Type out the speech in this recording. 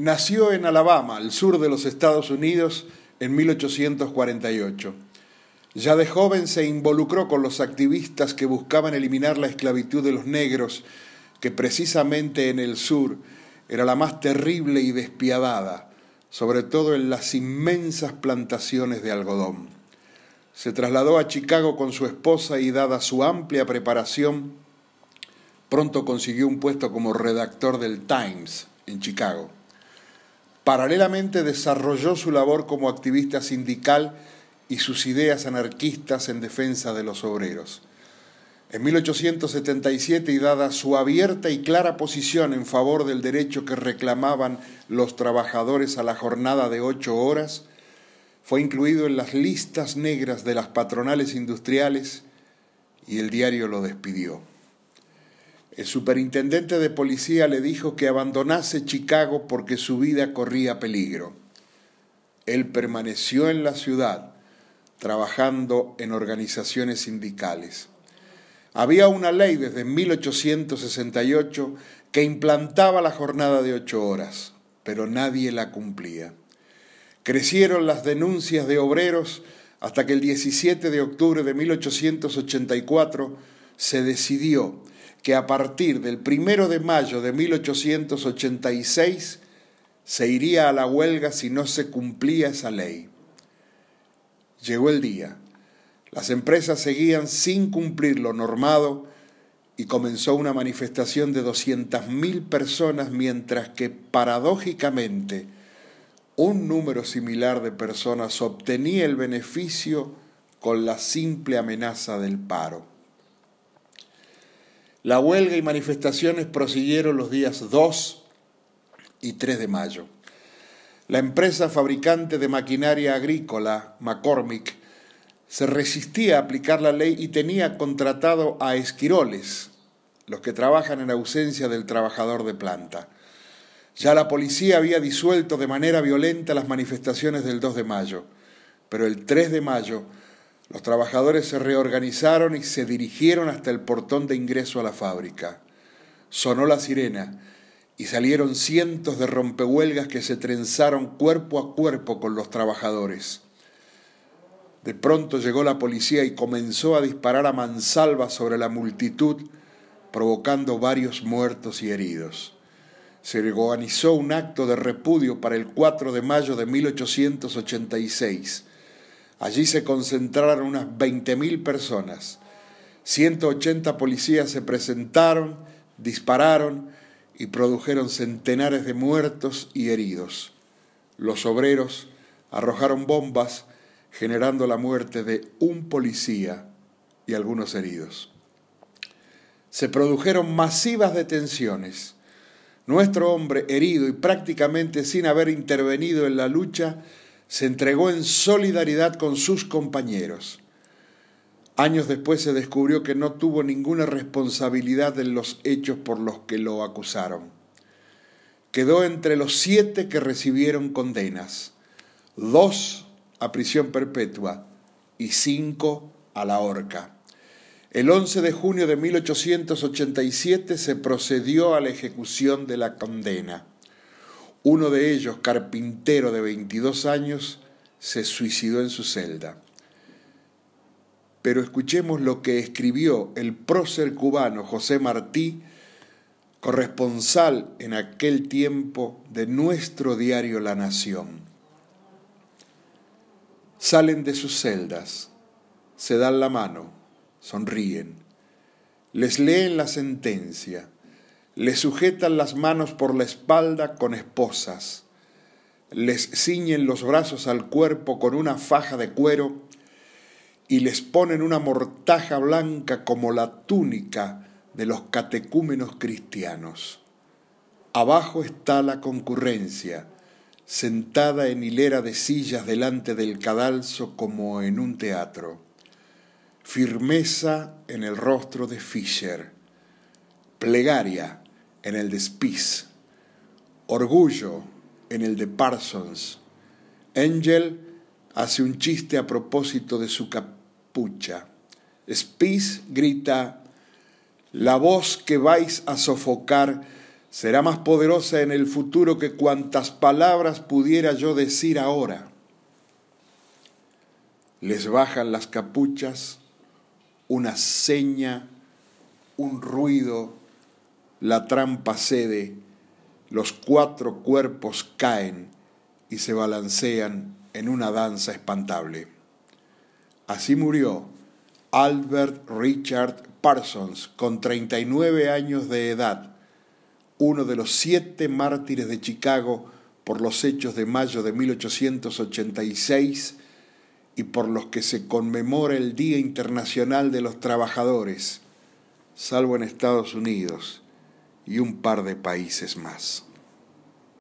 Nació en Alabama, al sur de los Estados Unidos, en 1848. Ya de joven se involucró con los activistas que buscaban eliminar la esclavitud de los negros, que precisamente en el sur era la más terrible y despiadada, sobre todo en las inmensas plantaciones de algodón. Se trasladó a Chicago con su esposa y dada su amplia preparación, pronto consiguió un puesto como redactor del Times en Chicago. Paralelamente desarrolló su labor como activista sindical y sus ideas anarquistas en defensa de los obreros. En 1877, y dada su abierta y clara posición en favor del derecho que reclamaban los trabajadores a la jornada de ocho horas, fue incluido en las listas negras de las patronales industriales y el diario lo despidió. El superintendente de policía le dijo que abandonase Chicago porque su vida corría peligro. Él permaneció en la ciudad, trabajando en organizaciones sindicales. Había una ley desde 1868 que implantaba la jornada de ocho horas, pero nadie la cumplía. Crecieron las denuncias de obreros hasta que el 17 de octubre de 1884 se decidió que a partir del primero de mayo de 1886 se iría a la huelga si no se cumplía esa ley. Llegó el día. Las empresas seguían sin cumplir lo normado y comenzó una manifestación de 200.000 personas mientras que paradójicamente un número similar de personas obtenía el beneficio con la simple amenaza del paro. La huelga y manifestaciones prosiguieron los días 2 y 3 de mayo. La empresa fabricante de maquinaria agrícola, McCormick, se resistía a aplicar la ley y tenía contratado a esquiroles, los que trabajan en ausencia del trabajador de planta. Ya la policía había disuelto de manera violenta las manifestaciones del 2 de mayo, pero el 3 de mayo los trabajadores se reorganizaron y se dirigieron hasta el portón de ingreso a la fábrica. Sonó la sirena y salieron cientos de rompehuelgas que se trenzaron cuerpo a cuerpo con los trabajadores. De pronto llegó la policía y comenzó a disparar a mansalva sobre la multitud, provocando varios muertos y heridos. Se organizó un acto de repudio para el 4 de mayo de 1886 Allí se concentraron unas 20.000 personas. 180 policías se presentaron, dispararon y produjeron centenares de muertos y heridos. Los obreros arrojaron bombas generando la muerte de un policía y algunos heridos. Se produjeron masivas detenciones. Nuestro hombre, herido y prácticamente sin haber intervenido en la lucha, se entregó en solidaridad con sus compañeros. Años después se descubrió que no tuvo ninguna responsabilidad en los hechos por los que lo acusaron. Quedó entre los siete que recibieron condenas, dos a prisión perpetua y cinco a la horca. El 11 de junio de 1887 se procedió a la ejecución de la condena. Uno de ellos, carpintero de 22 años, se suicidó en su celda. Pero escuchemos lo que escribió el prócer cubano José Martí, corresponsal en aquel tiempo de nuestro diario La Nación. Salen de sus celdas, se dan la mano, sonríen, les leen la sentencia, le sujetan las manos por la espalda con esposas, les ciñen los brazos al cuerpo con una faja de cuero y les ponen una mortaja blanca como la túnica de los catecúmenos cristianos. Abajo está la concurrencia, sentada en hilera de sillas delante del cadalso como en un teatro. Firmeza en el rostro de Fischer. Plegaria en el de Spies, Orgullo en el de Parsons. Angel hace un chiste a propósito de su capucha. Spies grita, la voz que vais a sofocar será más poderosa en el futuro que cuantas palabras pudiera yo decir ahora. Les bajan las capuchas, una seña, un ruido, la trampa cede, los cuatro cuerpos caen y se balancean en una danza espantable. Así murió Albert Richard Parsons con 39 años de edad, uno de los siete mártires de Chicago por los hechos de mayo de 1886 y por los que se conmemora el Día Internacional de los Trabajadores, salvo en Estados Unidos y un par de países más.